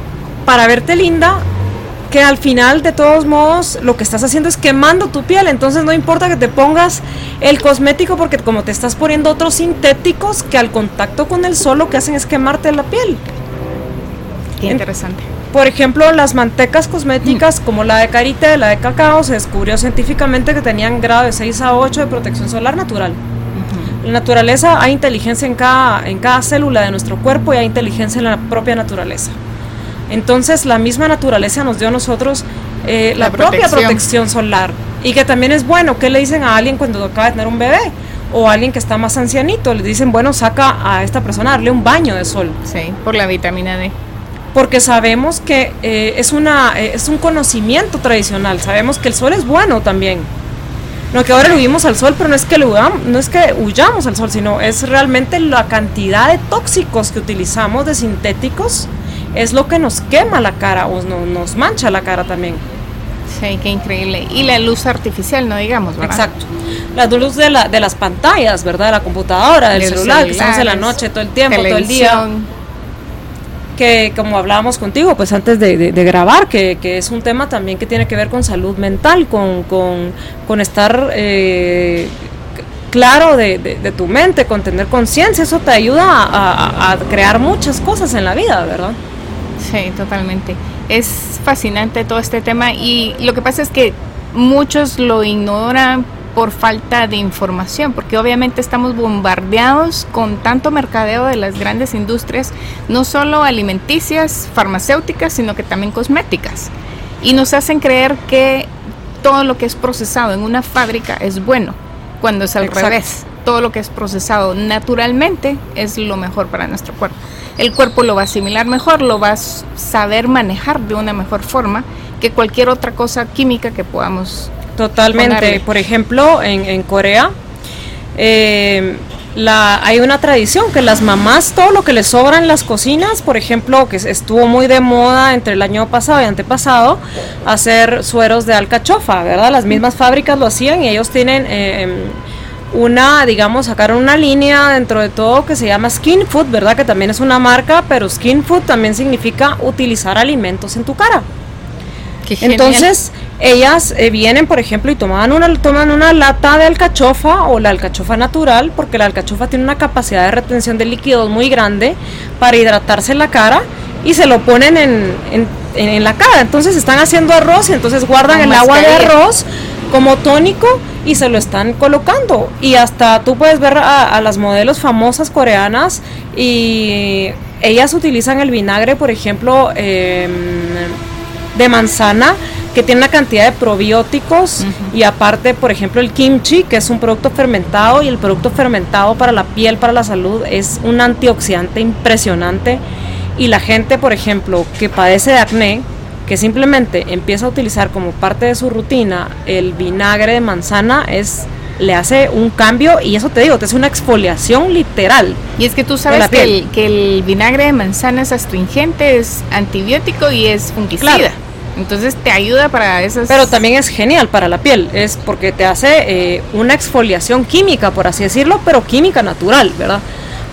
para verte linda, que al final de todos modos lo que estás haciendo es quemando tu piel, entonces no importa que te pongas el cosmético porque como te estás poniendo otros sintéticos que al contacto con el sol lo que hacen es quemarte la piel. Qué interesante. Por ejemplo, las mantecas cosméticas como la de carita y la de cacao se descubrió científicamente que tenían grado de 6 a 8 de protección solar natural. En la naturaleza hay inteligencia en cada, en cada célula de nuestro cuerpo y hay inteligencia en la propia naturaleza. Entonces la misma naturaleza nos dio a nosotros eh, la, propia protección solar. Y que también es bueno, ¿qué le dicen a alguien cuando acaba de tener un bebé? O a alguien que está más ancianito, le dicen, bueno, saca a esta persona darle un baño de sol. Sí, por la vitamina D porque sabemos que eh, es, una, eh, es un conocimiento tradicional, sabemos que el sol es bueno también. No que ahora le huimos al sol, pero no es que no es que huyamos al sol, sino es realmente la cantidad de tóxicos que utilizamos de sintéticos es lo que nos quema la cara o nos mancha la cara también. Sí, qué increíble. Y la luz artificial, no digamos, ¿verdad? Exacto. La luz de, la, de las pantallas, ¿verdad? De la computadora, del celular, que estamos en la noche, todo el tiempo, todo el día que como hablábamos contigo, pues antes de, grabar, que, es un tema también que tiene que ver con salud mental, con, con, estar eh, claro de, tu mente, con tener conciencia, eso te ayuda a, crear muchas cosas en la vida, ¿verdad? Sí, totalmente. Es fascinante todo este tema y lo que pasa es que muchos lo ignoran por falta de información, porque obviamente estamos bombardeados con tanto mercadeo de las grandes industrias, no solo alimenticias, farmacéuticas, sino que también cosméticas. Y nos hacen creer que todo lo que es procesado en una fábrica es bueno, cuando es al revés. Todo lo que es procesado naturalmente es lo mejor para nuestro cuerpo. El cuerpo lo va a asimilar mejor, lo va a saber manejar de una mejor forma que cualquier otra cosa química que podamos Totalmente. Por ejemplo, en, Corea eh, la, hay una tradición que las mamás, todo lo que les sobra en las cocinas, por ejemplo, que estuvo muy de moda entre el año pasado y antepasado, hacer sueros de alcachofa, ¿verdad? Las mismas fábricas lo hacían y ellos tienen... Eh, una, digamos, sacaron una línea dentro de todo que se llama Skin Food, ¿verdad? Que también es una marca, pero Skin Food también significa utilizar alimentos en tu cara. Entonces, ellas eh, vienen, por ejemplo, y toman una, toman una lata de alcachofa o la alcachofa natural, porque la alcachofa tiene una capacidad de retención de líquidos muy grande para hidratarse la cara y se lo ponen en, en, la cara. Entonces están haciendo arroz y entonces guardan el agua de arroz como tónico y se lo están colocando. Y hasta tú puedes ver a, las modelos famosas coreanas y ellas utilizan el vinagre, por ejemplo, em, de manzana que tiene una cantidad de probióticos y aparte, por ejemplo, el kimchi, que es un producto fermentado y el producto fermentado para la piel, para la salud, es un antioxidante impresionante y la gente, por ejemplo, que padece de acné, que simplemente empieza a utilizar como parte de su rutina el vinagre de manzana, es le hace un cambio y eso te digo, te hace una exfoliación literal. Y es que tú sabes que el, que el, vinagre de manzana es astringente, es antibiótico y es fungicida. Entonces te ayuda para esas... Pero también es genial para la piel, es porque te hace eh, una exfoliación química, por así decirlo, pero química natural, ¿verdad?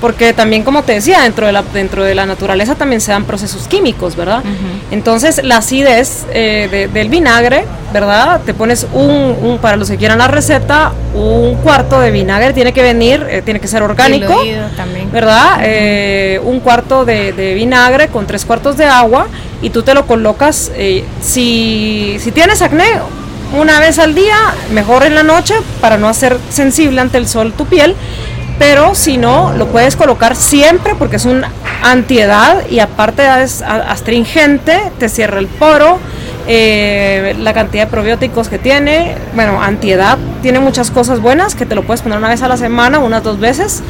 Porque también como te decía, dentro de la, dentro de la naturaleza también se dan procesos químicos, ¿verdad? Entonces la acidez eh, del vinagre, ¿verdad? Te pones un, para los que quieran la receta, un cuarto de vinagre, tiene que venir, eh, tiene que ser orgánico, también. ¿verdad? Eh, un cuarto de, de, vinagre con tres cuartos de agua y tú te lo colocas, si, si tienes acné, una vez al día, mejor en la noche para no hacer sensible ante el sol tu piel pero si no, lo puedes colocar siempre porque es un antiedad y aparte es astringente, te cierra el poro, eh, la cantidad de probióticos que tiene, bueno, antiedad, tiene muchas cosas buenas que te lo puedes poner una vez a la semana, unas dos veces,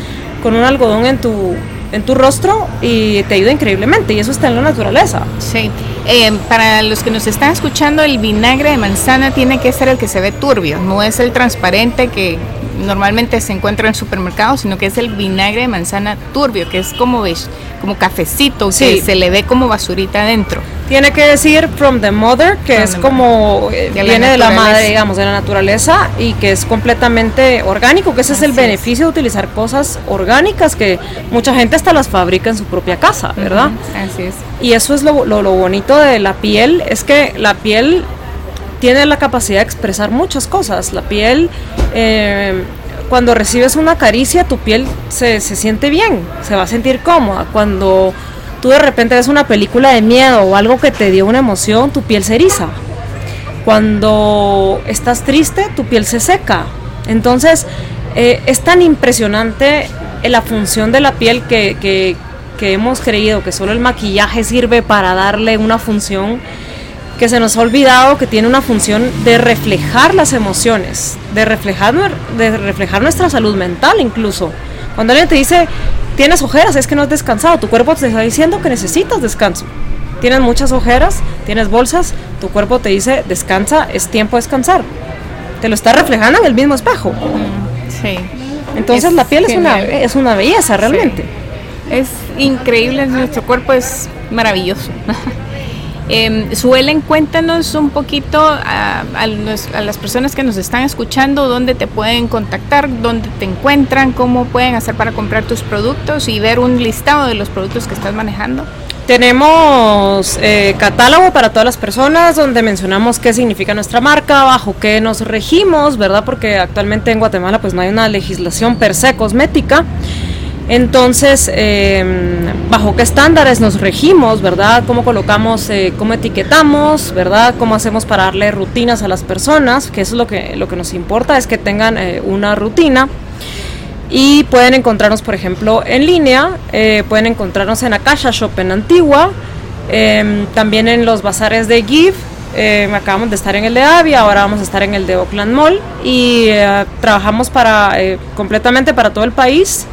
con un algodón en tu, en tu rostro y te ayuda increíblemente y eso está en la naturaleza. Sí, eh, para los que nos están escuchando, el vinagre de manzana tiene que ser el que se ve turbio, no es el transparente que normalmente se encuentra en el supermercado, sino que es el vinagre de manzana turbio, que es como, ves, como cafecito, que se le ve como basurita adentro. Tiene que decir from the mother, que es como eh, viene de la madre, digamos, de la naturaleza y que es completamente orgánico, que ese es el beneficio de utilizar cosas orgánicas que mucha gente hasta las fabrica en su propia casa, ¿verdad? así es. Y eso es lo, lo, bonito de la piel, es que la piel tiene la capacidad de expresar muchas cosas. La piel, eh, cuando recibes una caricia, tu piel se, se, siente bien, se va a sentir cómoda. Cuando tú de repente ves una película de miedo o algo que te dio una emoción, tu piel se eriza. Cuando estás triste, tu piel se seca. Entonces, eh, es tan impresionante la función de la piel que, que, que hemos creído que solo el maquillaje sirve para darle una función que se nos ha olvidado que tiene una función de reflejar las emociones, de reflejar, de reflejar nuestra salud mental incluso. Cuando alguien te dice, tienes ojeras, es que no has descansado, tu cuerpo te está diciendo que necesitas descanso. Tienes muchas ojeras, tienes bolsas, tu cuerpo te dice, descansa, es tiempo de descansar. Te lo está reflejando en el mismo espejo. Mm, sí. Entonces la piel es una, es una belleza realmente. Es increíble, nuestro cuerpo es maravilloso. Eh, Suelen, cuéntanos un poquito a, las personas que nos están escuchando dónde te pueden contactar, dónde te encuentran, cómo pueden hacer para comprar tus productos y ver un listado de los productos que estás manejando. Tenemos eh, catálogo para todas las personas donde mencionamos qué significa nuestra marca, bajo qué nos regimos, ¿verdad? Porque actualmente en Guatemala pues no hay una legislación per se cosmética. Entonces, em, ¿bajo qué estándares nos regimos, verdad? ¿Cómo colocamos, eh, cómo etiquetamos, verdad? ¿Cómo hacemos para darle rutinas a las personas? Que eso es lo que, lo que nos importa, es que tengan eh, una rutina. Y pueden encontrarnos, por ejemplo, en línea, eh, pueden encontrarnos en Akasha Shop en Antigua, em, también en los bazares de Give, acabamos de estar en el de Avia, ahora vamos a estar en el de Oakland Mall y trabajamos para completamente para todo el país.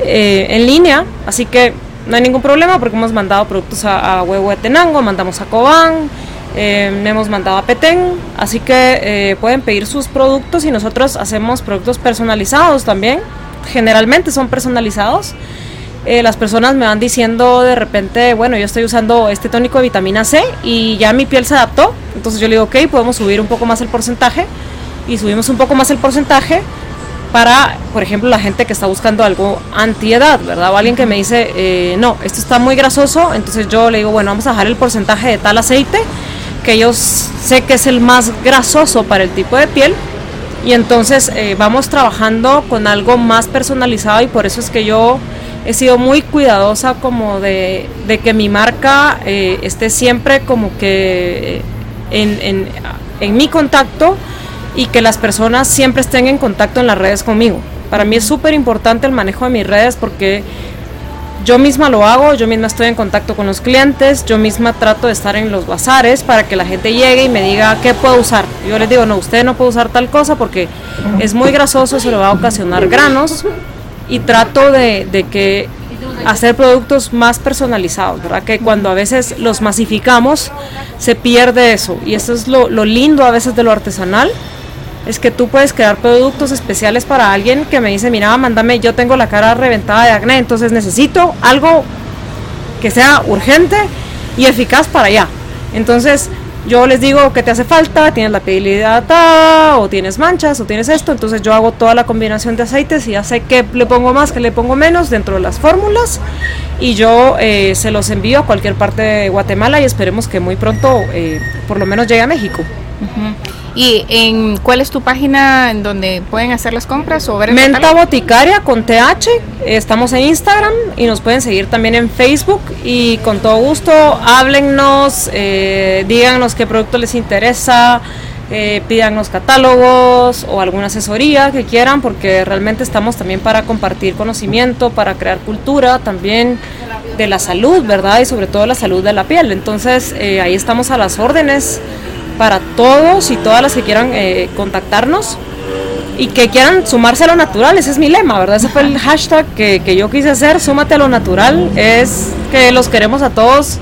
Eh, en línea, así que no hay ningún problema porque hemos mandado productos a, Huevo de Tenango, mandamos a Cobán, eh, hemos mandado a Petén, así que eh, pueden pedir sus productos y nosotros hacemos productos personalizados también, generalmente son personalizados. las personas me van diciendo de repente, bueno, yo estoy usando este tónico de vitamina C y ya mi piel se adaptó, entonces yo le digo, ok, podemos subir un poco más el porcentaje y subimos un poco más el porcentaje para, por ejemplo, la gente que está buscando algo antiedad, ¿verdad? O alguien que me dice, eh, no, esto está muy grasoso, entonces yo le digo, bueno, vamos a bajar el porcentaje de tal aceite, que yo sé que es el más grasoso para el tipo de piel, y entonces eh, vamos trabajando con algo más personalizado y por eso es que yo he sido muy cuidadosa como de, que mi marca eh, esté siempre como que en, en, en mi contacto y que las personas siempre estén en contacto en las redes conmigo. Para mí es súper importante el manejo de mis redes porque yo misma lo hago, yo misma estoy en contacto con los clientes, yo misma trato de estar en los bazares para que la gente llegue y me diga qué puedo usar. Yo les digo, no, usted no puede usar tal cosa porque es muy grasoso, se le va a ocasionar granos y trato de, de que hacer productos más personalizados, ¿verdad? Que cuando a veces los masificamos se pierde eso y eso es lo, lo lindo a veces de lo artesanal es que tú puedes crear productos especiales para alguien que me dice, mira, mándame, yo tengo la cara reventada de acné, entonces necesito algo que sea urgente y eficaz para allá. Entonces, yo les digo que te hace falta, tienes la piel hidratada, o tienes manchas, o tienes esto, entonces yo hago toda la combinación de aceites y ya sé qué le pongo más, qué le pongo menos dentro de las fórmulas. Y yo eh, se los envío a cualquier parte de Guatemala y esperemos que muy pronto eh, por lo menos llegue a México. ¿Y en cuál es tu página en donde pueden hacer las compras o ver Menta Boticaria con TH. Estamos en Instagram y nos pueden seguir también en Facebook y con todo gusto háblennos, eh, díganos qué producto les interesa, eh, pídanos catálogos o alguna asesoría que quieran porque realmente estamos también para compartir conocimiento, para crear cultura también de la salud, ¿verdad? Y sobre todo la salud de la piel. Entonces eh, ahí estamos a las órdenes todos y todas las que quieran eh, contactarnos y que quieran sumarse a lo natural, ese es mi lema, ¿verdad? Ese fue el hashtag que, que yo quise hacer, súmate a lo natural, es que los queremos a todos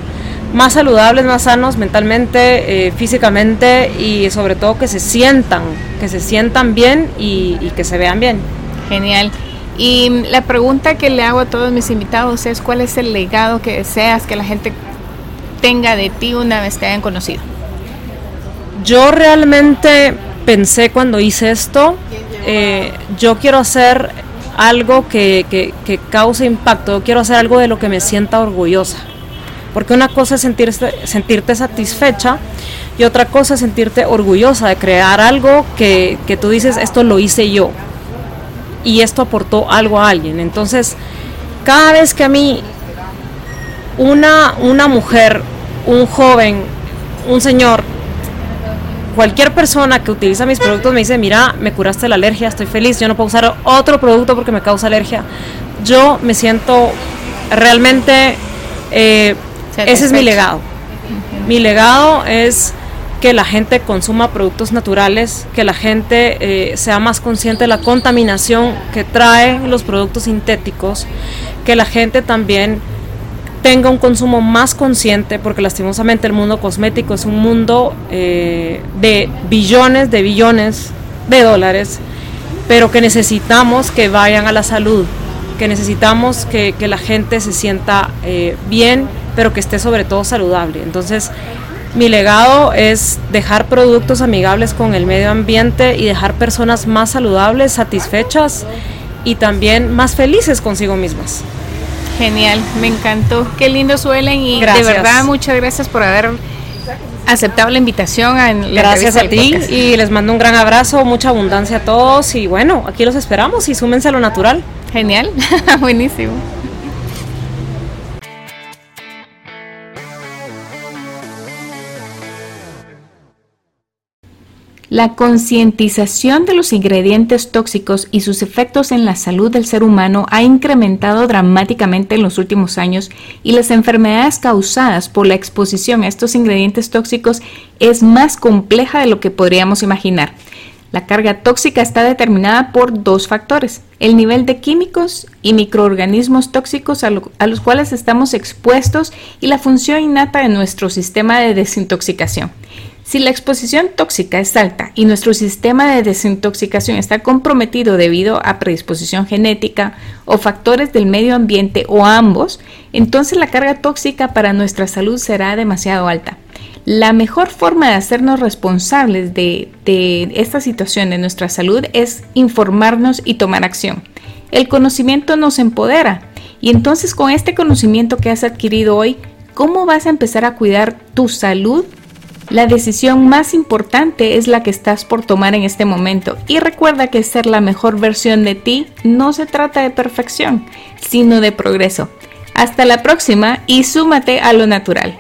más saludables, más sanos mentalmente, eh, físicamente y sobre todo que se sientan, que se sientan bien y, y, que se vean bien. Genial. Y la pregunta que le hago a todos mis invitados es cuál es el legado que deseas que la gente tenga de ti una vez te hayan conocido. Yo realmente pensé cuando hice esto, eh, yo quiero hacer algo que, que, que, cause impacto, yo quiero hacer algo de lo que me sienta orgullosa. Porque una cosa es sentirte, sentirte satisfecha y otra cosa es sentirte orgullosa de crear algo que, que tú dices, esto lo hice yo y esto aportó algo a alguien. Entonces, cada vez que a mí una, una mujer, un joven, un señor cualquier persona que utiliza mis productos me dice, mira, me curaste la alergia, estoy feliz, yo no puedo usar otro producto porque me causa alergia. Yo me siento realmente, eh, ese es mi legado. Mi legado es que la gente consuma productos naturales, que la gente eh, sea más consciente de la contaminación que traen los productos sintéticos, que la gente también tenga un consumo más consciente, porque lastimosamente el mundo cosmético es un mundo eh, de billones de billones de dólares, pero que necesitamos que vayan a la salud, que necesitamos que, la gente se sienta eh, bien, pero que esté sobre todo saludable. Entonces, mi legado es dejar productos amigables con el medio ambiente y dejar personas más saludables, satisfechas y también más felices consigo mismas. Genial, me encantó. Qué lindo suelen y de verdad muchas gracias por haber aceptado la invitación. A la gracias a ti y les mando un gran abrazo, mucha abundancia a todos y bueno, aquí los esperamos y súmense a lo natural. Genial, buenísimo. La concientización de los ingredientes tóxicos y sus efectos en la salud del ser humano ha incrementado dramáticamente en los últimos años y las enfermedades causadas por la exposición a estos ingredientes tóxicos es más compleja de lo que podríamos imaginar. La carga tóxica está determinada por dos factores, el nivel de químicos y microorganismos tóxicos a, lo, a, los cuales estamos expuestos y la función innata de nuestro sistema de desintoxicación. Si la exposición tóxica es alta y nuestro sistema de desintoxicación está comprometido debido a predisposición genética o factores del medio ambiente o ambos, entonces la carga tóxica para nuestra salud será demasiado alta. La mejor forma de hacernos responsables de, esta situación de nuestra salud es informarnos y tomar acción. El conocimiento nos empodera y entonces con este conocimiento que has adquirido hoy, ¿cómo vas a empezar a cuidar tu salud la decisión más importante es la que estás por tomar en este momento y recuerda que ser la mejor versión de ti no se trata de perfección, sino de progreso. Hasta la próxima y súmate a lo natural.